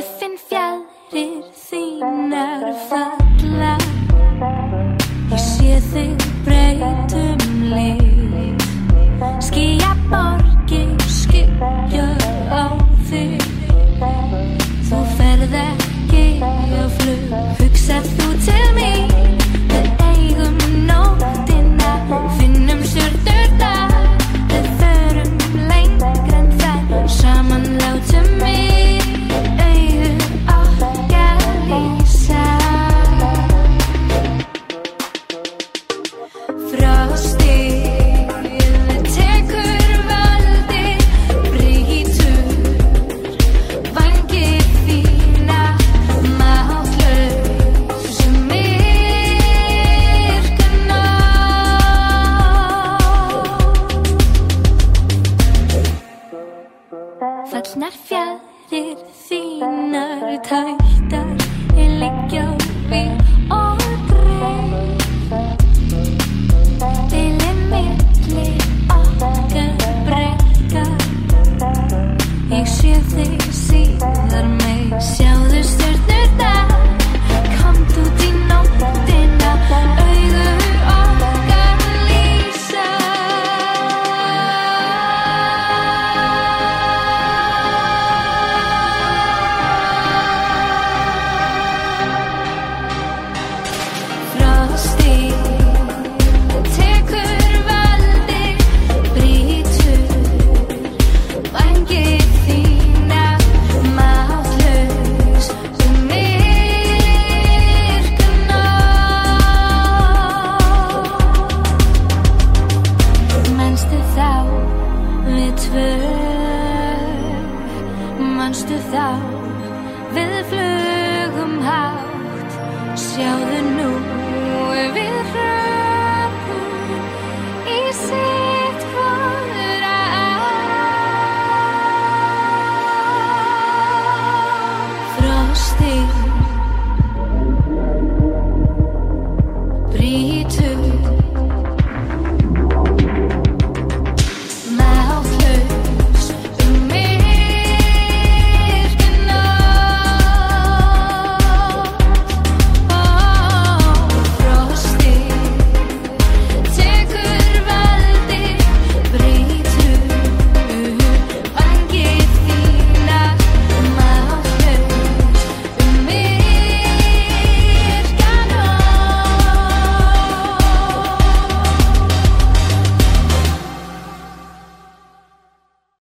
Ég finn fjarir þínar fara Allar fjarir þínar tættar er liggjá tvö Manstu þá Við flugum hátt? Sjáðu nú Við hröpum Í sitt hvort að Frostið